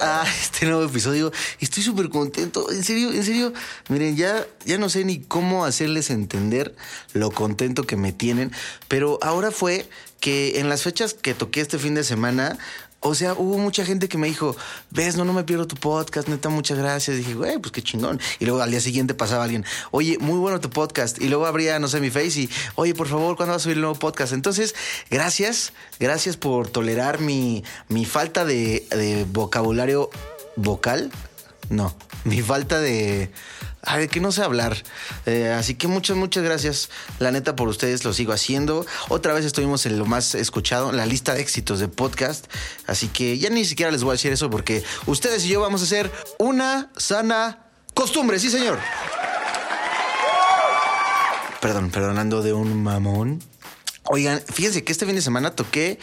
A este nuevo episodio. Estoy súper contento. En serio, en serio. Miren, ya, ya no sé ni cómo hacerles entender lo contento que me tienen. Pero ahora fue que en las fechas que toqué este fin de semana, o sea, hubo mucha gente que me dijo, ves, no, no me pierdo tu podcast, neta, muchas gracias. dije, güey, pues qué chingón. Y luego al día siguiente pasaba alguien, oye, muy bueno tu podcast. Y luego abría, no sé, mi face y, oye, por favor, ¿cuándo vas a subir el nuevo podcast? Entonces, gracias, gracias por tolerar mi, mi falta de, de vocabulario vocal. No, mi falta de Ay, que no sé hablar. Eh, así que muchas, muchas gracias. La neta, por ustedes lo sigo haciendo. Otra vez estuvimos en lo más escuchado, la lista de éxitos de podcast. Así que ya ni siquiera les voy a decir eso porque ustedes y yo vamos a hacer una sana costumbre. Sí, señor. Perdón, perdonando de un mamón. Oigan, fíjense que este fin de semana toqué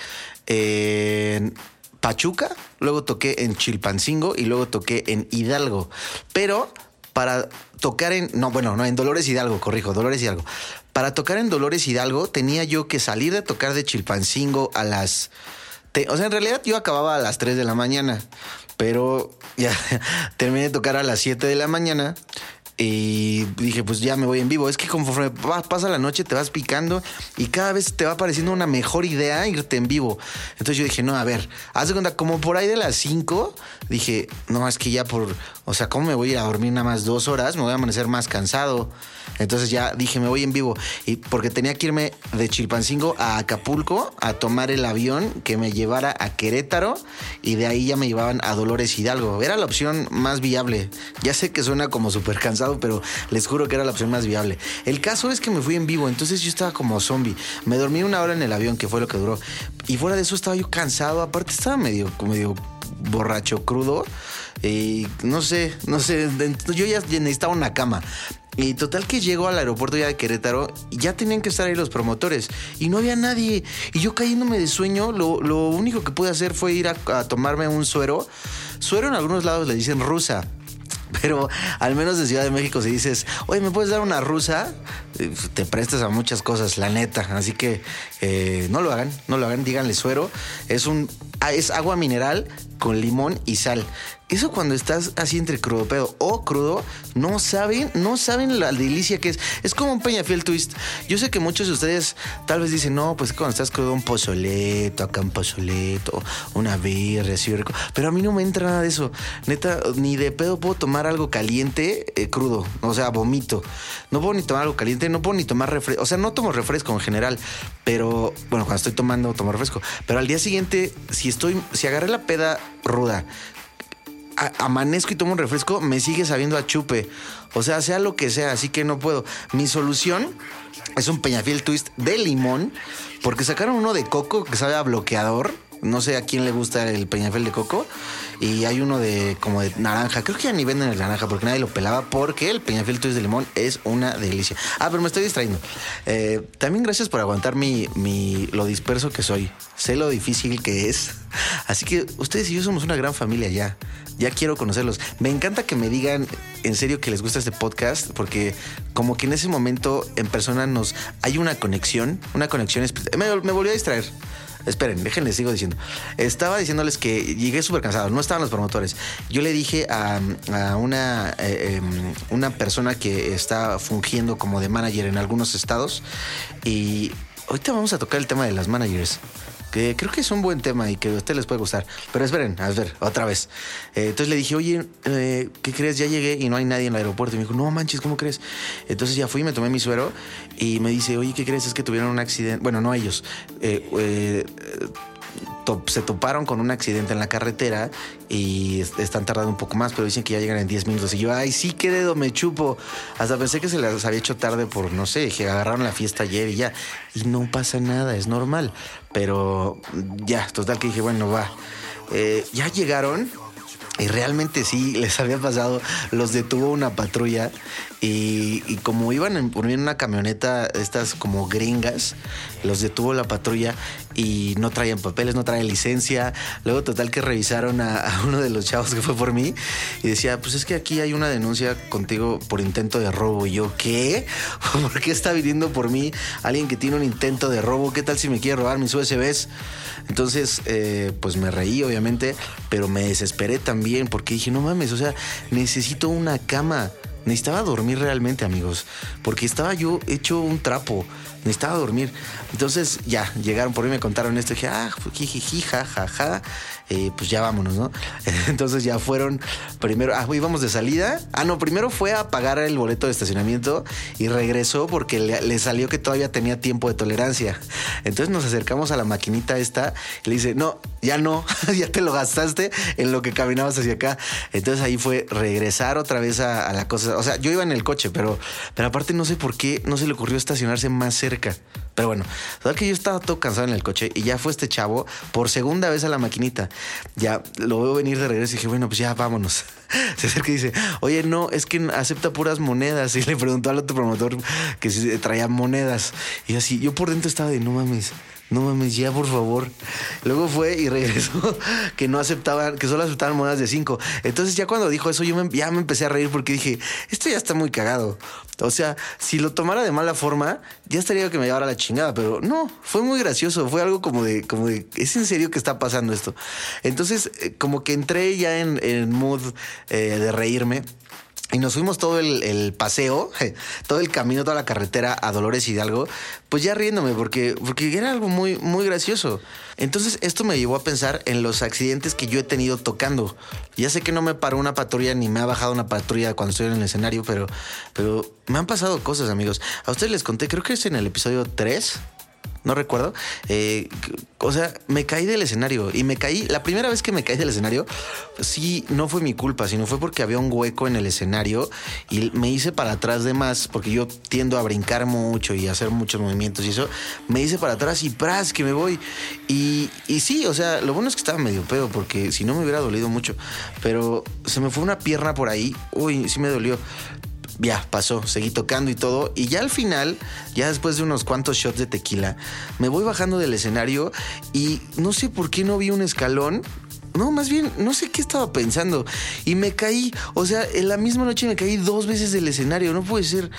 en Pachuca, luego toqué en Chilpancingo y luego toqué en Hidalgo. Pero para tocar en, no, bueno, no, en Dolores Hidalgo, corrijo, Dolores Hidalgo. Para tocar en Dolores Hidalgo tenía yo que salir de tocar de Chilpancingo a las... o sea, en realidad yo acababa a las 3 de la mañana, pero ya terminé de tocar a las 7 de la mañana y dije, pues ya me voy en vivo. Es que conforme pasa la noche te vas picando y cada vez te va pareciendo una mejor idea irte en vivo. Entonces yo dije, no, a ver, haz de cuenta, como por ahí de las 5, dije, no, es que ya por, o sea, ¿cómo me voy a ir a dormir nada más dos horas? Me voy a amanecer más cansado. Entonces ya dije, me voy en vivo. Y porque tenía que irme de Chilpancingo a Acapulco a tomar el avión que me llevara a Querétaro y de ahí ya me llevaban a Dolores Hidalgo. Era la opción más viable. Ya sé que suena como súper cansado, pero les juro que era la opción más viable. El caso es que me fui en vivo, entonces yo estaba como zombie. Me dormí una hora en el avión, que fue lo que duró. Y fuera de eso estaba yo cansado. Aparte estaba medio, medio borracho, crudo. Y no sé, no sé, yo ya necesitaba una cama. Y total que llego al aeropuerto ya de Querétaro y ya tenían que estar ahí los promotores y no había nadie. Y yo cayéndome de sueño, lo, lo único que pude hacer fue ir a, a tomarme un suero. Suero en algunos lados le dicen rusa. Pero al menos en Ciudad de México si dices, oye, ¿me puedes dar una rusa? Eh, te prestas a muchas cosas, la neta. Así que eh, no lo hagan, no lo hagan, díganle suero. Es un es agua mineral con limón y sal. Eso cuando estás así entre crudo pedo o crudo, no saben, no saben la delicia que es. Es como un peñafiel twist. Yo sé que muchos de ustedes tal vez dicen, no, pues cuando estás crudo, un pozoleto, acá un pozoleto, una birria, así rico. Pero a mí no me entra nada de eso. Neta, ni de pedo puedo tomar algo caliente eh, crudo. O sea, vomito. No puedo ni tomar algo caliente, no puedo ni tomar refresco. O sea, no tomo refresco en general. Pero, bueno, cuando estoy tomando, tomo refresco. Pero al día siguiente, si estoy, si agarré la peda ruda, amanezco y tomo un refresco, me sigue sabiendo a chupe. O sea, sea lo que sea, así que no puedo. Mi solución es un Peñafiel Twist de limón, porque sacaron uno de coco que sabe a bloqueador. No sé a quién le gusta el Peñafiel de coco. Y hay uno de como de naranja. Creo que ya ni venden el naranja porque nadie lo pelaba. Porque el Peñafiel Twist de limón es una delicia. Ah, pero me estoy distrayendo. Eh, también gracias por aguantar mi, mi, lo disperso que soy. Sé lo difícil que es. Así que ustedes y yo somos una gran familia ya ya quiero conocerlos. Me encanta que me digan en serio que les gusta este podcast, porque como que en ese momento en persona nos hay una conexión, una conexión. Me, me volvió a distraer. Esperen, déjenles, sigo diciendo. Estaba diciéndoles que llegué súper cansado, no estaban los promotores. Yo le dije a, una, eh, em, una persona que está fungiendo como de manager en algunos estados y ahorita vamos a tocar el tema de las managers que creo que es un buen tema y que a usted les puede gustar. Pero esperen, a ver, otra vez. Eh, entonces le dije, oye, eh, ¿qué crees? Ya llegué y no hay nadie en el aeropuerto. Y me dijo, no manches, ¿cómo crees? Entonces ya fui, me tomé mi suero y me dice, oye, ¿qué crees? Es que tuvieron un accidente. Bueno, no ellos. Eh, se toparon con un accidente en la carretera y están tardando un poco más, pero dicen que ya llegan en 10 minutos. Y yo, ay, sí, qué dedo, me chupo. Hasta pensé que se les había hecho tarde por, no sé, que agarraron la fiesta ayer y ya. Y no pasa nada, es normal. Pero ya, total que dije, bueno, va. Eh, ya llegaron Y realmente sí, les había pasado, los detuvo una patrulla y, como iban en, en una camioneta, estas como gringas, los detuvo la patrulla y no traían papeles, no traían licencia. Luego total que revisaron a, uno de los chavos que fue por mí y decía, pues es que aquí hay una denuncia contigo por intento de robo. Y yo, ¿qué? ¿Por qué está viniendo por mí alguien que tiene un intento de robo? ¿Qué tal si me quiere robar mis USBs? Entonces, eh, pues me reí, obviamente, pero me desesperé también porque dije, no mames, o sea, necesito una cama. Necesitaba dormir realmente, amigos, porque estaba yo hecho un trapo. Necesitaba dormir. Entonces, ya, llegaron por mí, me contaron esto. Dije, ah, jijiji, ja, ja, ja. Eh, pues ya vámonos, ¿no? Entonces ya fueron primero, ah, íbamos de salida. Ah, no, primero fue a pagar el boleto de estacionamiento y regresó porque le, salió que todavía tenía tiempo de tolerancia. Entonces nos acercamos a la maquinita esta y le dice, no, ya no, ya te lo gastaste en lo que caminabas hacia acá. Entonces ahí fue regresar otra vez a, a la cosa. O sea, yo iba en el coche, pero, pero aparte no sé por qué no se le ocurrió estacionarse más cerca. Pero bueno, sabes que yo estaba todo cansado en el coche y ya fue este chavo por segunda vez a la maquinita. Ya lo veo venir de regreso y dije, bueno, pues ya vámonos. Se acerca y dice, oye, no, es que acepta puras monedas. Y le preguntó al otro promotor que si traía monedas. Y así, yo por dentro estaba de, no mames, no mames, ya por favor. Luego fue y regresó que no aceptaban, que solo aceptaban monedas de 5. Entonces ya cuando dijo eso, yo me, ya me empecé a reír porque dije, esto ya está muy cagado. O sea, si lo tomara de mala forma, ya estaría que me llevara la chingada, pero no, fue muy gracioso, fue algo como de, como de, ¿es en serio que está pasando esto? Entonces, eh, como que entré ya en, en mood eh, de reírme. Y nos fuimos todo el, el, paseo, todo el camino, toda la carretera a Dolores Hidalgo, pues ya riéndome, porque, porque era algo muy, muy gracioso. Entonces esto me llevó a pensar en los accidentes que yo he tenido tocando. Ya sé que no me paró una patrulla ni me ha bajado una patrulla cuando estoy en el escenario, pero, pero me han pasado cosas, amigos. A ustedes les conté, creo que es en el episodio 3, no recuerdo. Eh, o sea, me caí del escenario y me caí. La primera vez que me caí del escenario, sí, no fue mi culpa, sino fue porque había un hueco en el escenario y me hice para atrás de más, porque yo tiendo a brincar mucho y hacer muchos movimientos y eso. Me hice para atrás y pras, que me voy. Y, y sí, o sea, lo bueno es que estaba medio pedo, porque si no me hubiera dolido mucho. Pero se me fue una pierna por ahí. Uy, sí me dolió ya pasó, seguí tocando y todo. Y ya al final, ya después de unos cuantos shots de tequila, me voy bajando del escenario y no sé por qué no vi un escalón. No, más bien, no sé qué estaba pensando. Y me caí, o sea, en la misma noche me caí dos veces del escenario. No puede ser.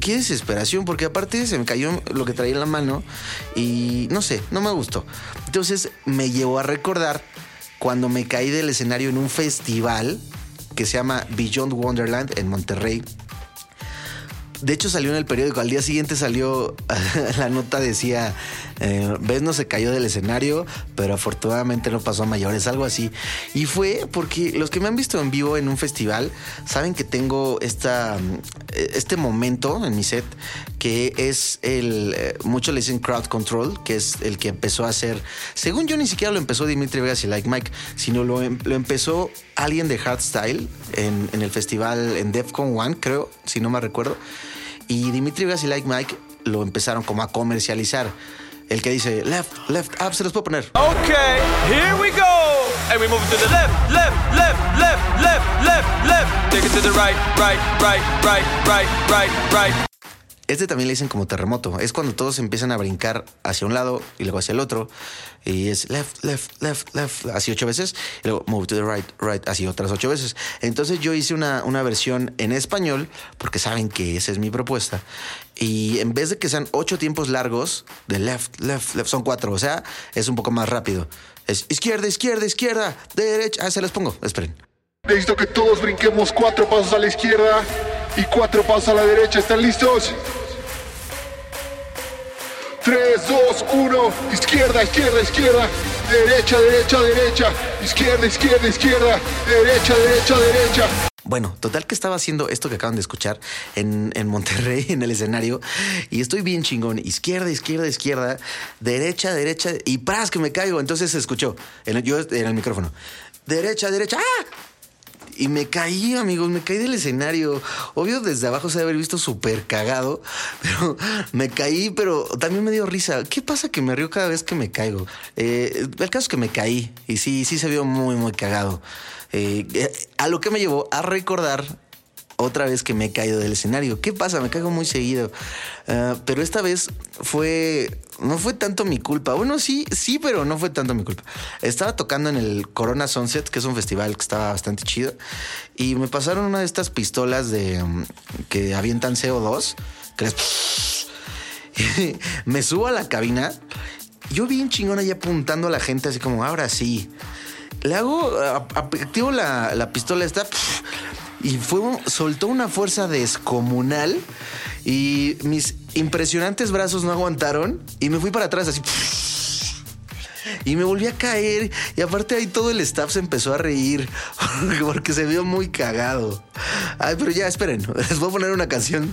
Qué desesperación, porque aparte se me cayó lo que traía en la mano y no sé, no me gustó. Entonces me llevó a recordar cuando me caí del escenario en un festival que se llama Beyond Wonderland en Monterrey. De hecho salió en el periódico, al día siguiente salió la nota decía, eh, ves no se cayó del escenario, pero afortunadamente no pasó a mayores, algo así. Y fue porque los que me han visto en vivo en un festival saben que tengo esta, este momento en mi set que es el, eh, muchos le dicen crowd control, que es el que empezó a hacer, según yo ni siquiera lo empezó Dimitri Vegas y Like Mike, sino lo, lo empezó alguien de Hardstyle en, en el festival en Defcon One, creo, si no me recuerdo. Y Dimitri Vegas y Like Mike lo empezaron como a comercializar. El que dice left, left, up, se los puedo poner. Ok, here we go. And we move to the left, left, left, left, left, left, left. Take it to the right, right, right, right, right, right, right. Este también le dicen como terremoto. Es cuando todos empiezan a brincar hacia un lado y luego hacia el otro. Y es left, left, left, left, así ocho veces. Y luego move to the right, right, así otras ocho veces. Entonces yo hice una, una versión en español, porque saben que esa es mi propuesta. Y en vez de que sean ocho tiempos largos, de left, left, left, son cuatro. O sea, es un poco más rápido. Es izquierda, izquierda, izquierda, derecha. Ah, se los pongo. Esperen. Necesito que todos brinquemos cuatro pasos a la izquierda y cuatro pasos a la derecha. ¿Están listos? 3, 2, 1, izquierda, izquierda, izquierda, derecha, derecha, derecha, izquierda, izquierda, izquierda, derecha, derecha, derecha. Bueno, total que estaba haciendo esto que acaban de escuchar en, en, Monterrey, en el escenario, y estoy bien chingón. Izquierda, izquierda, izquierda, derecha, derecha, y pras que me caigo. Entonces se escuchó, en, yo en el micrófono. Derecha, derecha, ¡ah! Y me caí, amigos, me caí del escenario. Obvio, desde abajo se debe haber visto súper cagado, pero me caí, pero también me dio risa. ¿Qué pasa que me río cada vez que me caigo? Eh, el caso es que me caí y sí, sí se vio muy, muy cagado. Eh, a lo que me llevó a recordar otra vez que me he caído del escenario. ¿Qué pasa? Me caigo muy seguido. Ah, pero esta vez fue. No fue tanto mi culpa. Bueno, sí, sí, pero no fue tanto mi culpa. Estaba tocando en el Corona Sunset, que es un festival que estaba bastante chido. Y me pasaron una de estas pistolas de mm, que avientan CO2. Que me subo a la cabina. Yo bien chingón ahí apuntando a la gente, así como, ahora sí. Le hago, activo la, la pistola esta y fue soltó una fuerza descomunal y mis impresionantes brazos no aguantaron y me fui para atrás así. y me volví a caer y aparte ahí todo el staff se empezó a reír porque se vio muy cagado. Ay, pero ya esperen, les voy a poner una canción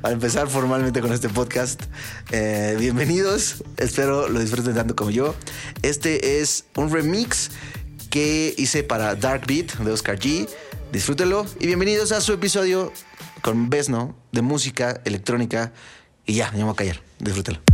para empezar formalmente con este podcast. Eh, bienvenidos, espero lo disfruten tanto como yo. Este es un remix que hice para Dark Beat de Oscar G. Disfrútenlo y bienvenidos a su episodio con Besno de música electrónica. Y ya, me voy a callar. Disfrútenlo.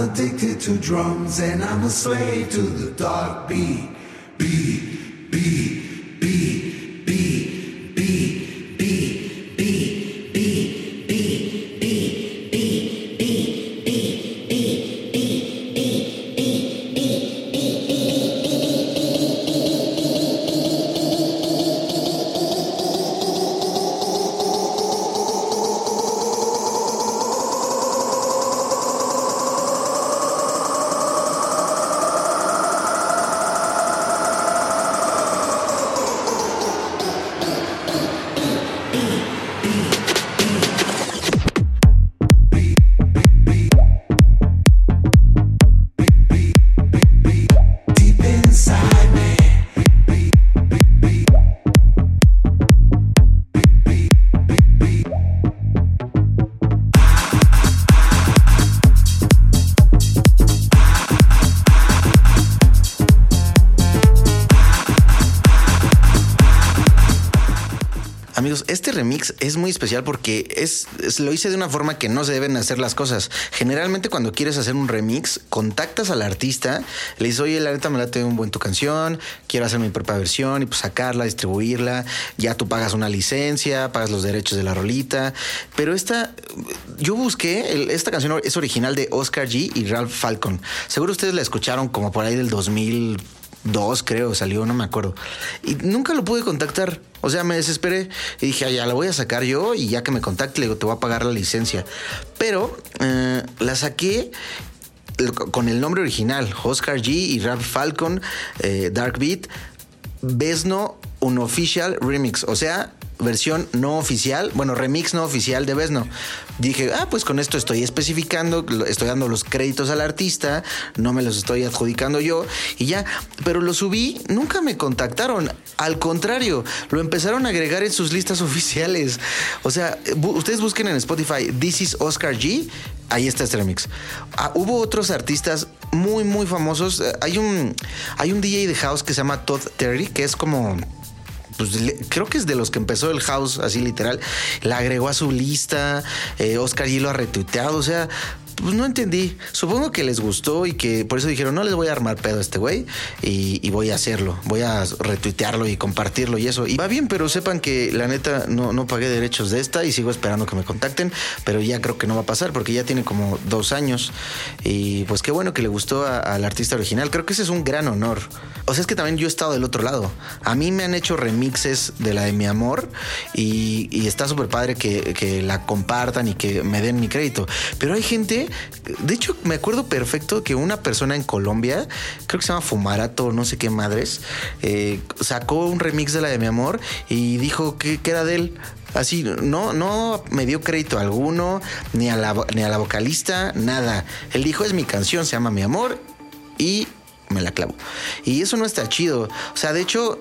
Addicted to drums and I'm a slave to the dark beat. Beat, beat, este remix es muy especial porque es, lo hice de una forma que no se deben hacer las cosas. Generalmente cuando quieres hacer un remix, contactas al artista, le dices, oye, la neta me late un buen tu canción, quiero hacer mi propia versión y pues sacarla, distribuirla, ya tú pagas una licencia, pagas los derechos de la rolita. Pero esta, yo busqué, esta canción es original de Oscar G y Ralph Falcon. Seguro ustedes la escucharon como por ahí del 2000 dos, creo, salió, no me acuerdo. Y nunca lo pude contactar. O sea, me desesperé y dije, "Ah, ya la voy a sacar yo y ya que me contacte, te voy a pagar la licencia. Pero eh, la saqué con el nombre original, Oscar G y Rap Falcon, eh, Dark Beat, Besno Unofficial Remix, o sea, versión no oficial, bueno, remix no oficial de Besno. Dije, ah, pues con esto estoy especificando, estoy dando los créditos al artista, no me los estoy adjudicando yo y ya, pero lo subí, nunca me contactaron, al contrario, lo empezaron a agregar en sus listas oficiales. O sea, ustedes busquen en Spotify, This is Oscar G, ahí está este remix. Ah, hubo otros artistas muy, muy famosos. Eh, Hay un, hay un DJ de house que se llama Todd Terry, que es como pues le- creo que es de los que empezó el house, así literal. La agregó a su lista. eh, Oscar G lo ha retuiteado. O sea, pues no entendí. Supongo que les gustó y que por eso dijeron, no les voy a armar pedo a este güey y, y voy a hacerlo. Voy a retuitearlo y compartirlo y eso. Y va bien, pero sepan que la neta no, no pagué derechos de esta y sigo esperando que me contacten. Pero ya creo que no va a pasar porque ya tiene como dos años. Y pues qué bueno que le gustó al artista original. Creo que ese es un gran honor. O sea, es que también yo he estado del otro lado. A mí me han hecho remixes de la de mi amor y, y está súper padre que, que la compartan y que me den mi crédito. Pero hay gente, de hecho, me acuerdo perfecto que una persona en Colombia, creo que se llama Fumarato, no sé qué madres, eh, sacó un remix de la de mi amor y dijo que, era de él. Así, no, no me dio crédito alguno, ni a, la, ni a la vocalista, nada. Él dijo, es mi canción, se llama Mi Amor y me la clavo. Y eso no está chido. O sea, de hecho,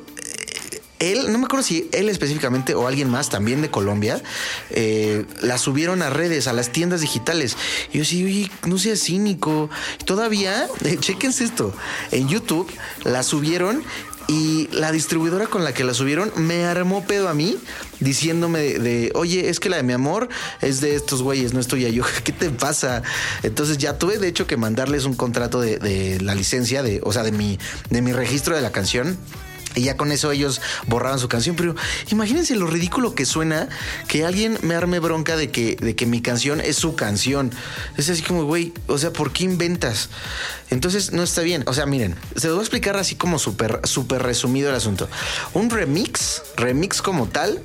él, no me acuerdo si él específicamente o alguien más también de Colombia, eh, la subieron a redes, a las tiendas digitales. Y yo sí, oye, no seas cínico. Todavía, eh, chéquense esto, en YouTube la subieron y la distribuidora con la que la subieron me armó pedo a mí diciéndome de, oye, es que la de mi amor es de estos güeyes, no es tuya. Yo, ¿qué te pasa? Entonces ya tuve de hecho que mandarles un contrato de, de la licencia, de, o sea, de mi, de mi registro de la canción. Y ya con eso ellos borraban su canción. Pero imagínense lo ridículo que suena que alguien me arme bronca de que, de que mi canción es su canción. Es así como, güey, o sea, ¿por qué inventas? Entonces no está bien. O sea, miren, se los voy a explicar así como súper, súper resumido el asunto. Un remix, remix como tal,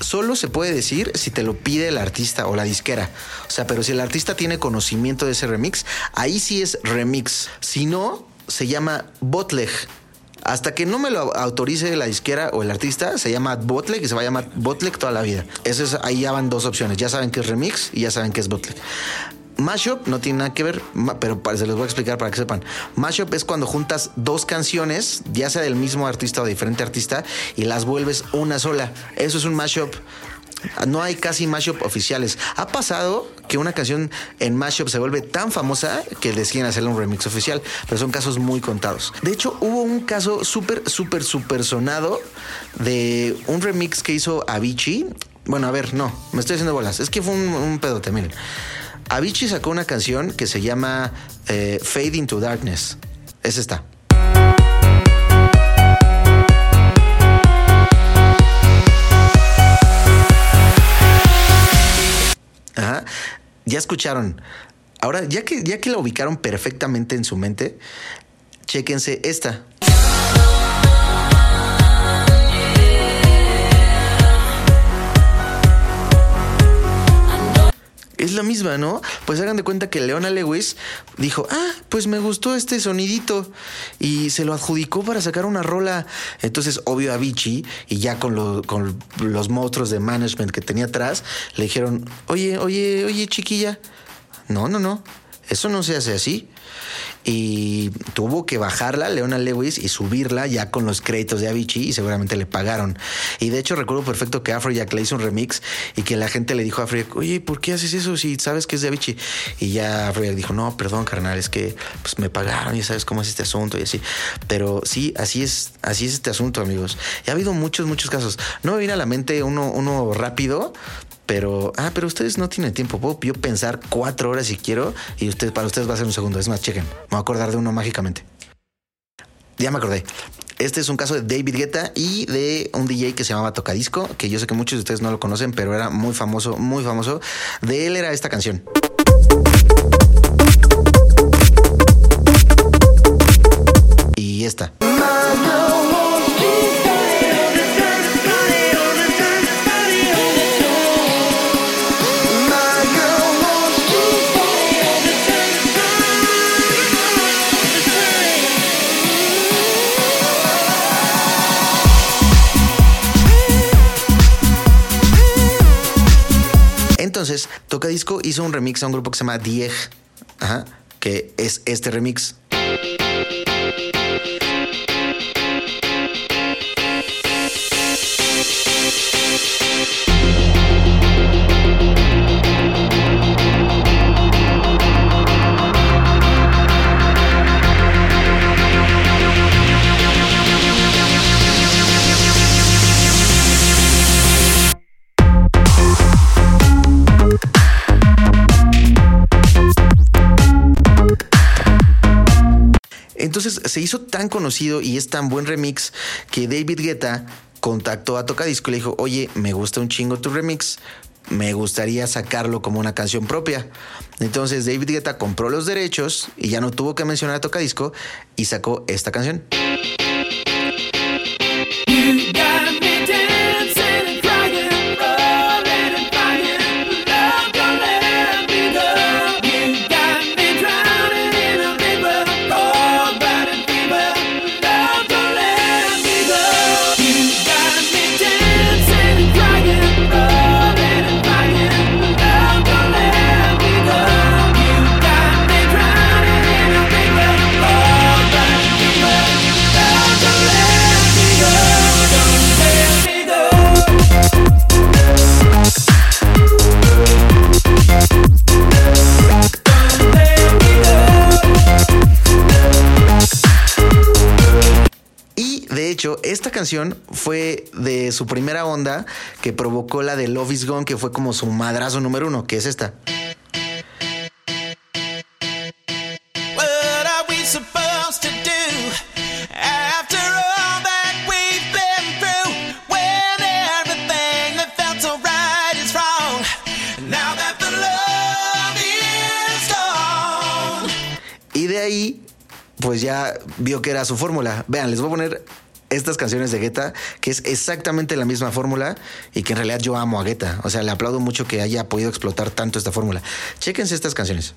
solo se puede decir si te lo pide el artista o la disquera. O sea, pero si el artista tiene conocimiento de ese remix, ahí sí es remix. Si no, se llama botleg. Hasta que no me lo autorice la disquera o el artista, se llama Botleg y se va a llamar Botleg toda la vida. Eso es, ahí ya van dos opciones. Ya saben que es remix y ya saben que es Botleg. Mashup no tiene nada que ver, pero se los voy a explicar para que sepan. Mashup es cuando juntas dos canciones, ya sea del mismo artista o diferente artista, y las vuelves una sola. Eso es un mashup. No hay casi mashup oficiales. Ha pasado que una canción en mashup se vuelve tan famosa que deciden hacerle un remix oficial, pero son casos muy contados. De hecho, hubo un caso súper, súper, súper sonado de un remix que hizo Avicii. Bueno, a ver, no, me estoy haciendo bolas. Es que fue un, un pedote, miren. Avicii sacó una canción que se llama eh, Fade into Darkness. Es esta. Ajá. Ya escucharon. Ahora, ya que, ya que la ubicaron perfectamente en su mente, chéquense esta. Es la misma, ¿no? Pues hagan de cuenta que Leona Lewis dijo, ah, pues me gustó este sonidito y se lo adjudicó para sacar una rola. Entonces, obvio, a Vichy y ya con, con los monstruos de management que tenía atrás, le dijeron, oye, oye, oye, chiquilla, no, no, no, eso no se hace así. Y tuvo que bajarla Leona Lewis y subirla ya con los créditos de Avicii y seguramente le pagaron. Y de hecho recuerdo perfecto que Afrojack le hizo un remix y que la gente le dijo a Afrojack, oye, ¿por qué haces eso si sabes que es de Avicii? Y ya Afrojack dijo, no, perdón, carnal, es que pues me pagaron y sabes cómo es este asunto y así. Pero sí, así es, así es este asunto, amigos. Y ha habido muchos, muchos casos. No me viene a la mente uno, uno rápido, pero, ah, pero ustedes no tienen tiempo. Puedo yo pensar cuatro horas si quiero y usted, para ustedes va a ser un segundo. Es más, chequen. Me voy a acordar de uno mágicamente. Ya me acordé. Este es un caso de David Guetta y de un DJ que se llamaba Tocadisco, que yo sé que muchos de ustedes no lo conocen, pero era muy famoso, muy famoso. De él era esta canción. Y esta. Tocadisco hizo un remix a un grupo que se llama Dieg, ajá, que es este remix. Se hizo tan conocido y es tan buen remix que David Guetta contactó a Tocadisco y le dijo, oye, me gusta un chingo tu remix, me gustaría sacarlo como una canción propia. Entonces David Guetta compró los derechos y ya no tuvo que mencionar a Tocadisco y sacó esta canción. Canción fue de su primera onda que provocó la de Love is Gone, que fue como su madrazo número uno, que es esta. Y de ahí, pues ya vio que era su fórmula. Vean, les voy a poner estas canciones de Guetta, que es exactamente la misma fórmula y que en realidad yo amo a Guetta. O sea, le aplaudo mucho que haya podido explotar tanto esta fórmula. Chéquense estas canciones.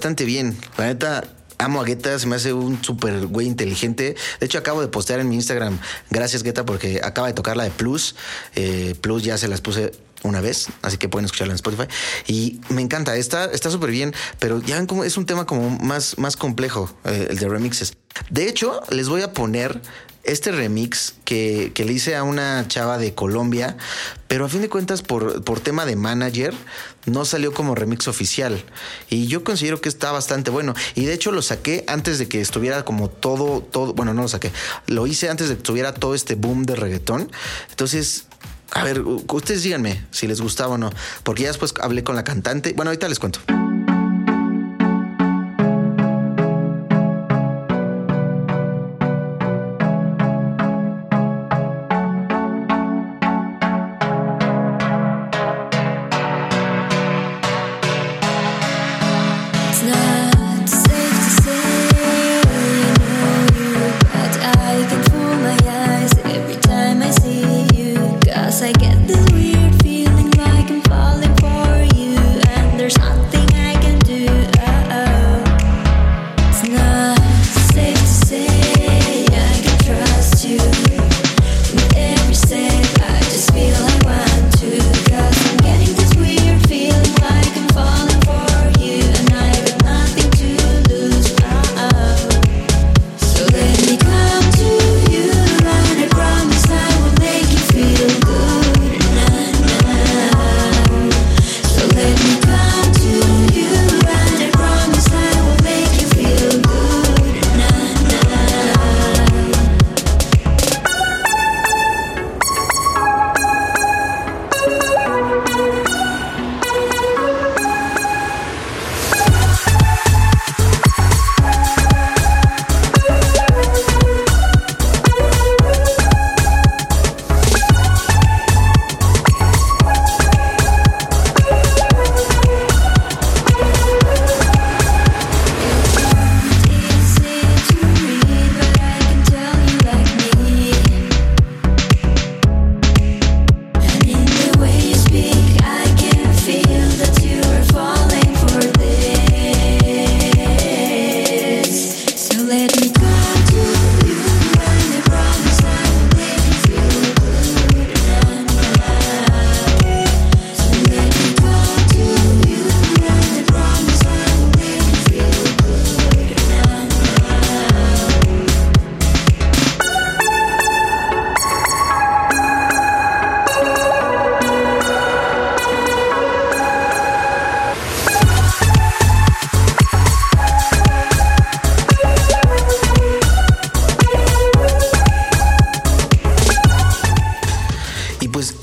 Bastante bien. La neta, amo a Guetta, se me hace un súper güey inteligente. De hecho, acabo de postear en mi Instagram, gracias Guetta, porque acaba de tocar la de Plus. Eh, Plus ya se las puse una vez, así que pueden escucharla en Spotify. Y me encanta, está súper bien, pero ya ven cómo es un tema como más, más complejo, eh, el de remixes. De hecho, les voy a poner este remix que, que le hice a una chava de Colombia, pero a fin de cuentas por, por tema de manager no salió como remix oficial. Y yo considero que está bastante bueno. Y de hecho lo saqué antes de que estuviera como todo, todo, bueno, no lo saqué, lo hice antes de que tuviera todo este boom de reggaetón. Entonces... A ver, ustedes díganme si les gustaba o no, porque ya después hablé con la cantante. Bueno, ahorita les cuento.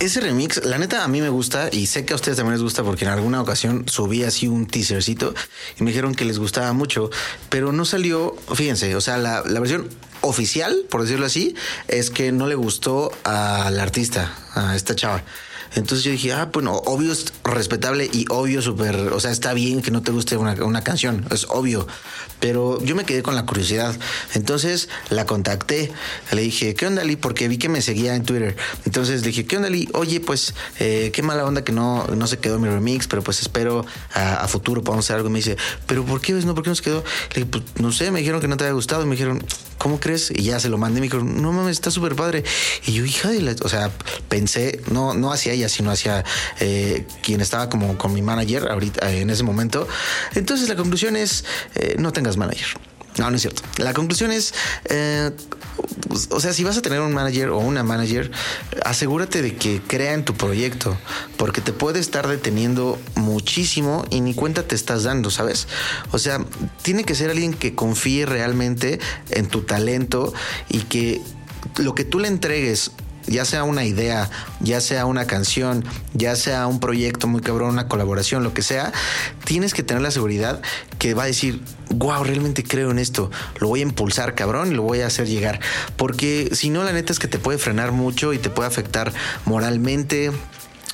Ese remix, la neta, a mí me gusta y sé que a ustedes también les gusta porque en alguna ocasión subí así un teasercito y me dijeron que les gustaba mucho, pero no salió, fíjense, o sea, la, versión oficial, por decirlo así, es que no le gustó al artista, a esta chava. Entonces yo dije, ah, bueno, obvio es respetable y obvio súper, o sea, está bien que no te guste una canción, es obvio. Pero yo me quedé con la curiosidad. Entonces la contacté, le dije, ¿qué onda, Lee? Porque vi que me seguía en Twitter. Entonces le dije, ¿qué onda, Lee? Oye, pues, eh, qué mala onda que no, no se quedó mi remix, pero pues espero a, futuro podamos hacer algo. Me dice, ¿pero por qué ves? No, ¿por qué no quedó? Le dije, pues, no sé, me dijeron que no te había gustado. Me dijeron, ¿cómo crees? Y ya se lo mandé. Me dijeron, no mames, está súper padre. Y yo, hija de la. O sea, pensé, no, no hacia ella, sino hacia eh, quien estaba como con mi manager ahorita en ese momento. Entonces la conclusión es: eh, no manager. No, no es cierto. La conclusión es, eh, o sea, si vas a tener un manager o una manager, asegúrate de que crea en tu proyecto, porque te puede estar deteniendo muchísimo y ni cuenta te estás dando, ¿sabes? O sea, tiene que ser alguien que confíe realmente en tu talento y que lo que tú le entregues ya sea una idea, ya sea una canción, ya sea un proyecto muy cabrón, una colaboración, lo que sea, tienes que tener la seguridad que va a decir, wow, realmente creo en esto, lo voy a impulsar, cabrón, y lo voy a hacer llegar. Porque si no, la neta es que te puede frenar mucho y te puede afectar moralmente.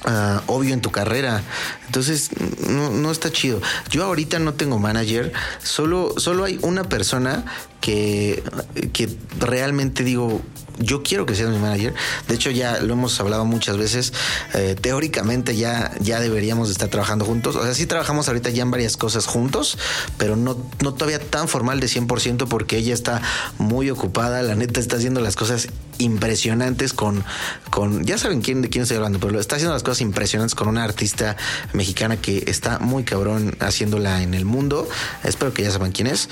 ah, obvio en tu carrera. Entonces, no, no está chido. Yo ahorita no tengo manager. Solo, solo hay una persona que, que realmente digo, yo quiero que seas mi manager. De hecho, ya lo hemos hablado muchas veces. Eh, teóricamente ya, ya deberíamos de estar trabajando juntos. O sea, sí trabajamos ahorita ya en varias cosas juntos, pero no, no todavía tan formal de 100% porque ella está muy ocupada. La neta está haciendo las cosas impresionantes con, con ya saben quién, de quién estoy hablando, pero está haciendo las cosas impresionantes con una artista mexicana que está muy cabrón haciéndola en el mundo. Espero que ya sepan quién es.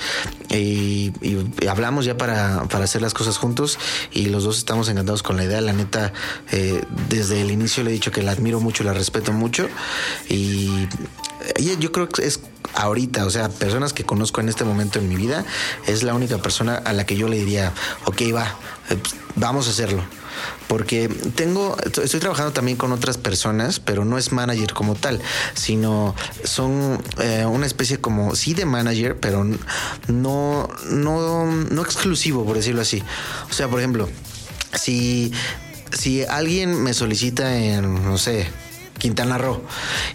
Y, y hablamos ya para, para hacer las cosas juntos y los dos estamos encantados con la idea. La neta, eh, desde el inicio le he dicho que la admiro mucho, la respeto mucho y ella yo creo que es ahorita, o sea, personas que conozco en este momento en mi vida, es la única persona a la que yo le diría, ok, va, eh, pues, vamos a hacerlo. Porque tengo, estoy trabajando también con otras personas, pero no es manager como tal, sino son eh, una especie como, sí de manager, pero no, no, no exclusivo, por decirlo así. O sea, por ejemplo, si, si alguien me solicita en, no sé, Quintana Roo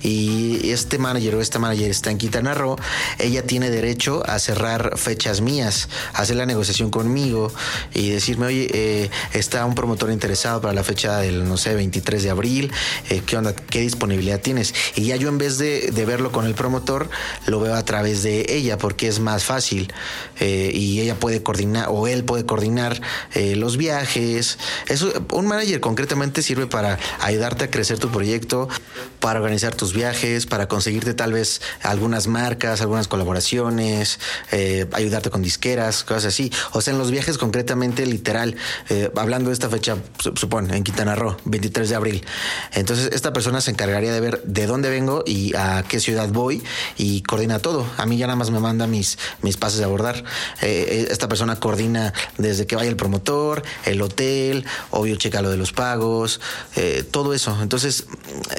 y este manager o esta manager está en Quintana Roo, ella tiene derecho a cerrar fechas mías, hacer la negociación conmigo y decirme, oye, eh, está un promotor interesado para la fecha del, no sé, 23 de abril, eh, ¿qué onda? ¿Qué disponibilidad tienes? Y ya yo en vez de, verlo con el promotor, lo veo a través de ella porque es más fácil eh, y ella puede coordinar o él puede coordinar eh, los viajes. Eso, un manager concretamente sirve para ayudarte a crecer tu proyecto, para organizar tus viajes, para conseguirte tal vez algunas marcas, algunas colaboraciones, eh, ayudarte con disqueras, cosas así. O sea, en los viajes concretamente, literal, eh, hablando de esta fecha, su- supón, en Quintana Roo, 23 de abril. Entonces, esta persona se encargaría de ver de dónde vengo y a qué ciudad voy y coordina todo. A mí ya nada más me manda mis, mis pases de abordar. Eh, esta persona coordina desde que vaya el promotor, el hotel, obvio checa lo de los pagos, todo eso. Entonces,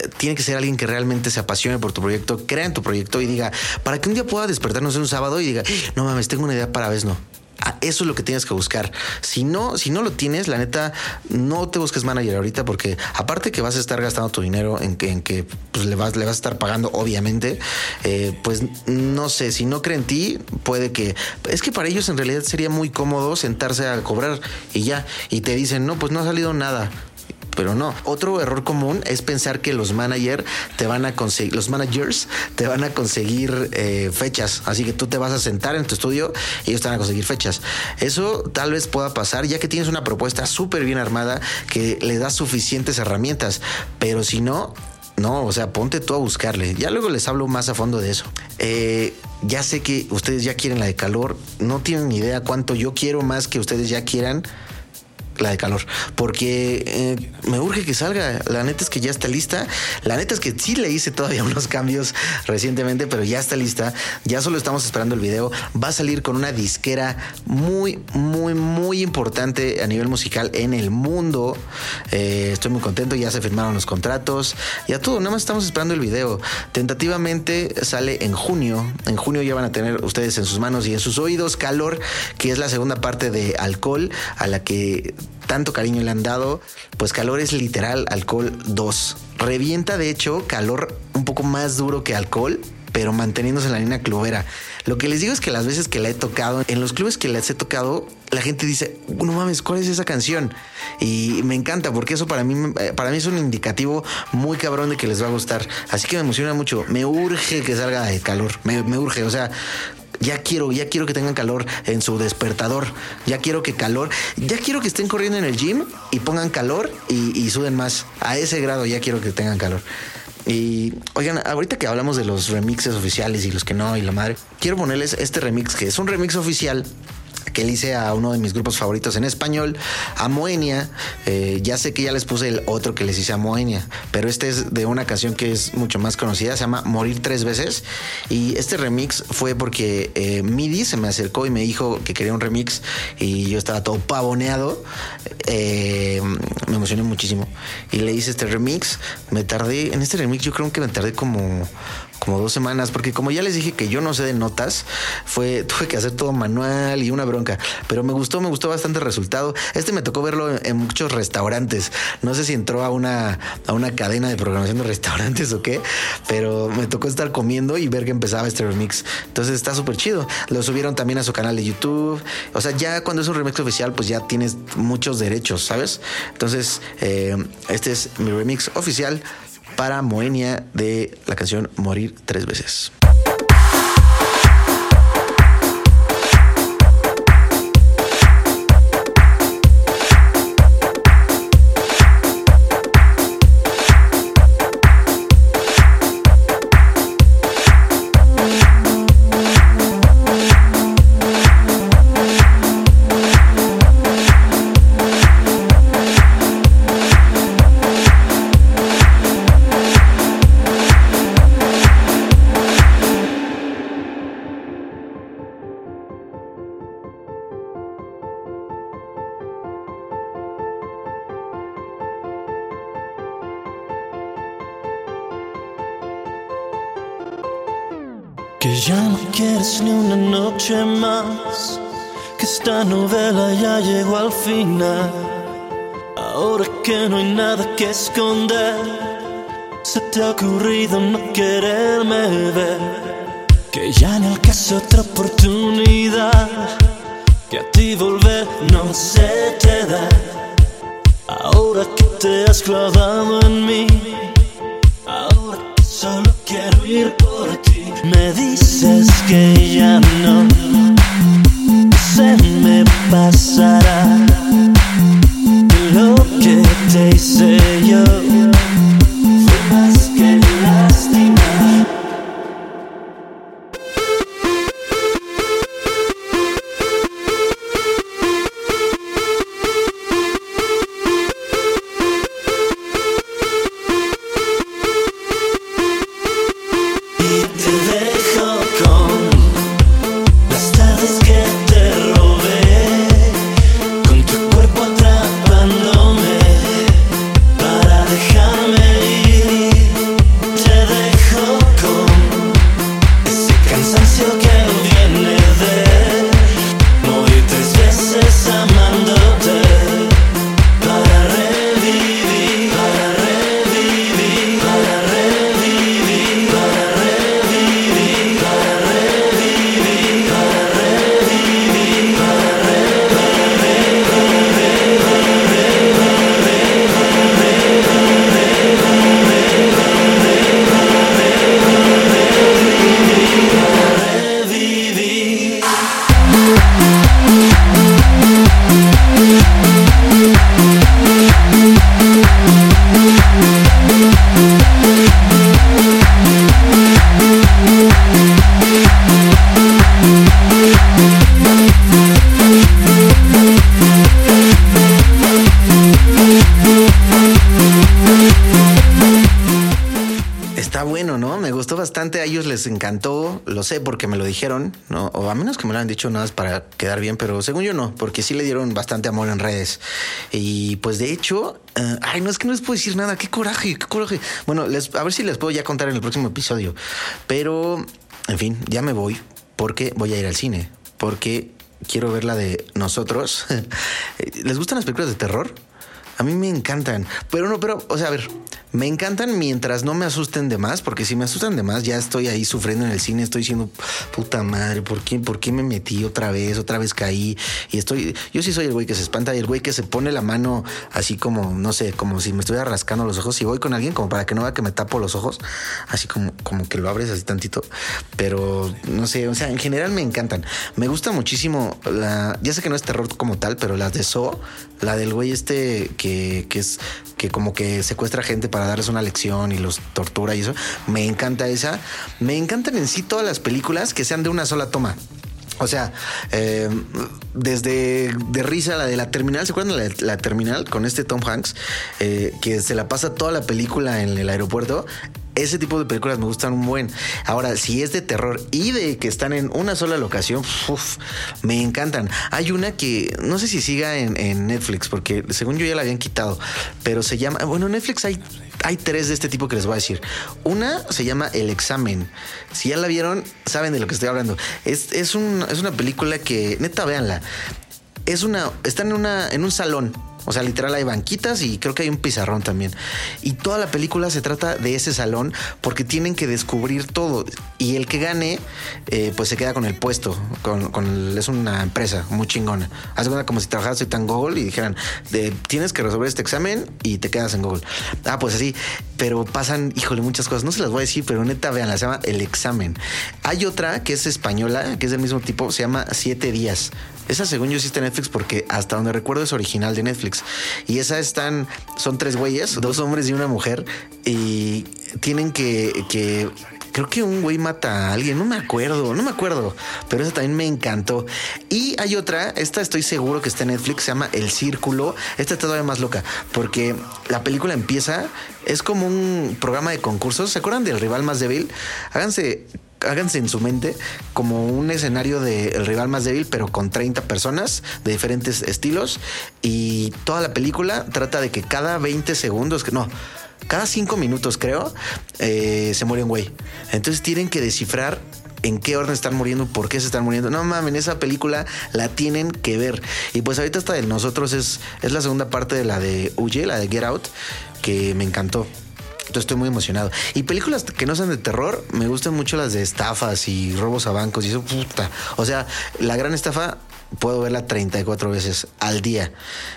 tiene que ser alguien que realmente se apasione por tu proyecto, crea en tu proyecto y diga, para que un día pueda despertarnos un sábado y diga, no mames, tengo una idea para Vesno. Ah, Eso es lo que tienes que buscar. Si no, si no lo tienes, la neta, no te busques manager ahorita porque aparte que vas a estar gastando tu dinero en que, en que pues, le, vas, le vas a estar pagando, obviamente, eh, pues no sé, si no cree en ti, puede que... Es que para ellos en realidad sería muy cómodo sentarse a cobrar y ya, y te dicen, no, pues no ha salido nada pero no. Otro error común es pensar que los manager te van a conseguir, los managers te van a conseguir eh, fechas. Así que tú te vas a sentar en tu estudio y ellos te van a conseguir fechas. Eso tal vez pueda pasar ya que tienes una propuesta súper bien armada que le da suficientes herramientas. Pero si no, no, o sea, ponte tú a buscarle. Ya luego les hablo más a fondo de eso. Eh, ya sé que ustedes ya quieren la de calor. No tienen ni idea cuánto yo quiero más que ustedes ya quieran la de calor, porque eh, me urge que salga. La neta es que ya está lista. La neta es que sí le hice todavía unos cambios recientemente, pero ya está lista. Ya solo estamos esperando el video. Va a salir con una disquera muy, muy, muy importante a nivel musical en el mundo. Eh, estoy muy contento. Ya se firmaron los contratos. Ya todo. Nada más estamos esperando el video. Tentativamente sale en junio. En junio ya van a tener ustedes en sus manos y en sus oídos calor, que es la segunda parte de alcohol a la que tanto cariño le han dado, pues calor es literal alcohol 2. Revienta de hecho calor un poco más duro que alcohol, pero manteniéndose en la línea clubera. Lo que les digo es que las veces que la he tocado, en los clubes que les he tocado, la gente dice, no mames, ¿cuál es esa canción? Y me encanta porque eso para mí, eh, para mí es un indicativo muy cabrón de que les va a gustar. Así que me emociona mucho. Me urge que salga de calor. Me, me urge. O sea, ya quiero, ya quiero que tengan calor en su despertador. Ya quiero que calor, ya quiero que estén corriendo en el gym y pongan calor y, y suden más. A ese grado ya quiero que tengan calor. Y oigan, ahorita que hablamos de los remixes oficiales y los que no y la madre, quiero ponerles este remix que es un remix oficial que le hice a uno de mis grupos favoritos en español, a Moenia. Eh, ya sé que ya les puse el otro que les hice a Moenia, pero este es de una canción que es mucho más conocida, se llama Morir tres veces. Y este remix fue porque eh, Midi se me acercó y me dijo que quería un remix y yo estaba todo pavoneado. Eh, me emocioné muchísimo y le hice este remix. Me tardé, en este remix yo creo que me tardé como como dos semanas, porque como ya les dije que yo no sé de notas, fue, tuve que hacer todo manual y una bronca, pero me gustó, me gustó bastante el resultado. Este me tocó verlo en, muchos restaurantes. No sé si entró a una, a una cadena de programación de restaurantes o qué, pero me tocó estar comiendo y ver que empezaba este remix. Entonces está súper chido. Lo subieron también a su canal de YouTube. O sea, ya cuando es un remix oficial, pues ya tienes muchos derechos, ¿sabes? Entonces, eh, este es mi remix oficial para Moenia de la canción Morir tres veces. Se te ha ocurrido no quererme ver. Que ya no alcance otra oportunidad, que a ti volver no se te da. Ahora que te has clavado en mí, ahora que solo quiero ir por ti. Me dices que ya no se me pasará sé porque me lo dijeron, ¿no? O a menos que me lo han dicho nada más para quedar bien, pero según yo no, porque sí le dieron bastante amor en redes. Y pues de hecho, eh, ay, no es que no les puedo decir nada, qué coraje, qué coraje. Bueno, les, a ver si les puedo ya contar en el próximo episodio, pero en fin, ya me voy porque voy a ir al cine, porque quiero ver la de nosotros. ¿Les gustan las películas de terror? A mí me encantan, pero no, pero, o sea, a ver, me encantan mientras no me asusten de más, porque si me asustan de más, ya estoy ahí sufriendo en el cine, estoy diciendo, puta madre, ¿por qué, ¿por qué me metí otra vez? Otra vez caí y estoy, yo sí soy el güey que se espanta y el güey que se pone la mano así como, no sé, como si me estuviera rascando los ojos y voy con alguien como para que no vea que me tapo los ojos, así como, como que lo abres así tantito, pero no sé, o sea, en general me encantan. Me gusta muchísimo la, ya sé que no es terror como tal, pero las de So, la del güey este que, que es, que como que secuestra gente para darles una lección y los tortura y eso. Me encanta esa. Me encantan en sí todas las películas que sean de una sola toma. O sea, eh, desde de risa la de la terminal, ¿se acuerdan la terminal con este Tom Hanks? Eh, que se la pasa toda la película en el aeropuerto. Ese tipo de películas me gustan un buen. Ahora, si es de terror y de que están en una sola locación, uf, me encantan. Hay una que no sé si siga en, Netflix, porque según yo ya la habían quitado, pero se llama, bueno, en Netflix hay hay tres de este tipo que les voy a decir. Una se llama El Examen. Si ya la vieron, saben de lo que estoy hablando. Es, es, un- es una película que, neta, véanla. Es una, están en, una, en un salón. O sea, literal hay banquitas y creo que hay un pizarrón también. Y toda la película se trata de ese salón porque tienen que descubrir todo. Y el que gane, eh, pues se queda con el puesto. Con, el- es una empresa muy chingona. Cuenta como si trabajaras en Google y dijeran, de, tienes que resolver este examen y te quedas en Google. Ah, pues así. Pero pasan, híjole, muchas cosas. No se las voy a decir, pero neta, vean, se llama El Examen. Hay otra que es española, que es del mismo tipo, se llama Siete Días. Esa según yo sí está en Netflix porque hasta donde recuerdo es original de Netflix. Y esa están, son tres güeyes, dos hombres y una mujer. Y tienen que, que creo que un güey mata a alguien, no me acuerdo, no me acuerdo. Pero esa también me encantó. Y hay otra, esta estoy seguro que está en Netflix, se llama El Círculo. Esta está todavía más loca porque la película empieza, es como un programa de concursos. ¿Se acuerdan del rival más débil? Háganse háganse en su mente como un escenario de El rival más débil, pero con 30 personas de diferentes estilos. Y toda la película trata de que cada 20 segundos, que no, cada 5 minutos creo, eh, se muere un güey. Entonces tienen que descifrar en qué orden están muriendo, por qué se están muriendo. No mames, esa película la tienen que ver. Y pues ahorita hasta de nosotros es, es la segunda parte de la de Huye, la de Get Out, que me encantó. Estoy muy emocionado. Y películas que no sean de terror, me gustan mucho las de estafas y robos a bancos y eso, puta. O sea, la gran estafa puedo verla 34 veces al día.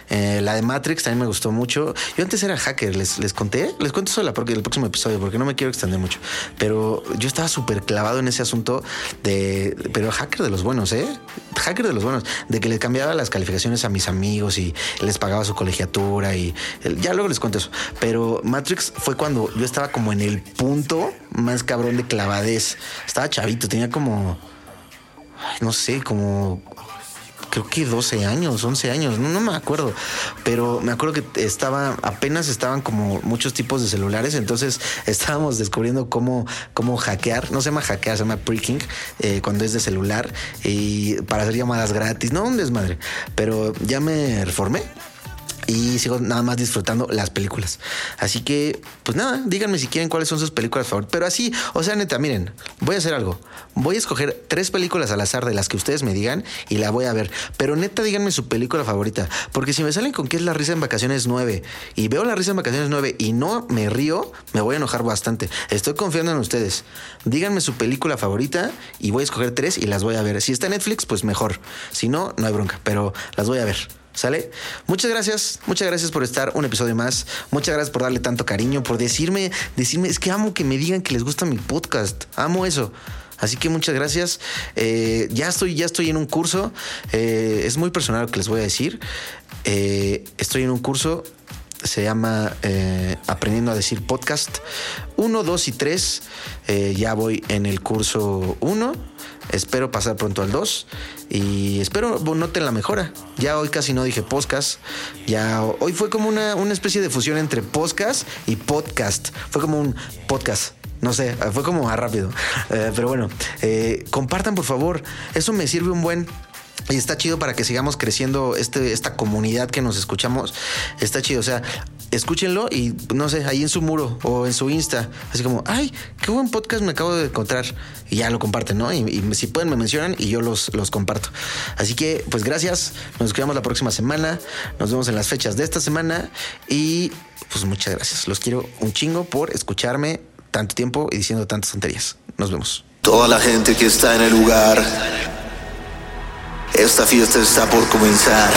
Eh, la de Matrix también me gustó mucho. Yo antes era hacker, les, les conté, les cuento eso la- porque el próximo episodio, porque no me quiero extender mucho. Pero yo estaba súper clavado en ese asunto de, pero hacker de los buenos, ¿eh? Hacker de los buenos, de que le cambiaba las calificaciones a mis amigos y les pagaba su colegiatura y ya luego les cuento eso. Pero Matrix fue cuando yo estaba como en el punto más cabrón de clavadez. Estaba chavito, tenía como, no sé, como creo que 12 años, 11 años, no, me acuerdo, pero me acuerdo que estaba, apenas estaban como muchos tipos de celulares, entonces estábamos descubriendo cómo, cómo hackear, no se llama hackear, se llama pricking, eh, cuando es de celular, y para hacer llamadas gratis, no un desmadre, pero ya me reformé, y sigo nada más disfrutando las películas. Así que, pues nada, díganme si quieren cuáles son sus películas favoritas. Pero así, o sea, neta, miren, voy a hacer algo. Voy a escoger tres películas al azar de las que ustedes me digan y la voy a ver. Pero neta, díganme su película favorita. Porque si me salen con que es La Risa en Vacaciones 9 y veo La Risa en Vacaciones 9 y no me río, me voy a enojar bastante. Estoy confiando en ustedes. Díganme su película favorita y voy a escoger tres y las voy a ver. Si está en Netflix, pues mejor. Si no, no hay bronca, pero las voy a ver. ¿Sale? Muchas gracias, muchas gracias por estar un episodio más. Muchas gracias por darle tanto cariño, por decirme, decirme, es que amo que me digan que les gusta mi podcast. Amo eso. Así que muchas gracias. Eh, ya estoy, ya estoy en un curso. Eh, es muy personal lo que les voy a decir. Eh, estoy en un curso. Se llama eh, Aprendiendo a decir podcast 1, 2 y 3. ya voy en el curso 1. Espero pasar pronto al 2 y espero noten la mejora. Ya hoy casi no dije podcast. Ya hoy fue como una, una especie de fusión entre podcast y podcast. Fue como un podcast. No sé, fue como más rápido. Eh, pero bueno, eh, compartan por favor. Eso me sirve un buen. Y está chido para que sigamos creciendo este, esta comunidad que nos escuchamos. Está chido. O sea, escúchenlo y no sé, ahí en su muro o en su Insta. Así como, ay, qué buen podcast me acabo de encontrar. Y ya lo comparten, ¿no? Y, si pueden me mencionan y yo los, los comparto. Así que, pues gracias. Nos escuchamos la próxima semana. Nos vemos en las fechas de esta semana. Y pues muchas gracias. Los quiero un chingo por escucharme tanto tiempo y diciendo tantas tonterías. Nos vemos. Toda la gente que está en el lugar. Esta fiesta está por comenzar.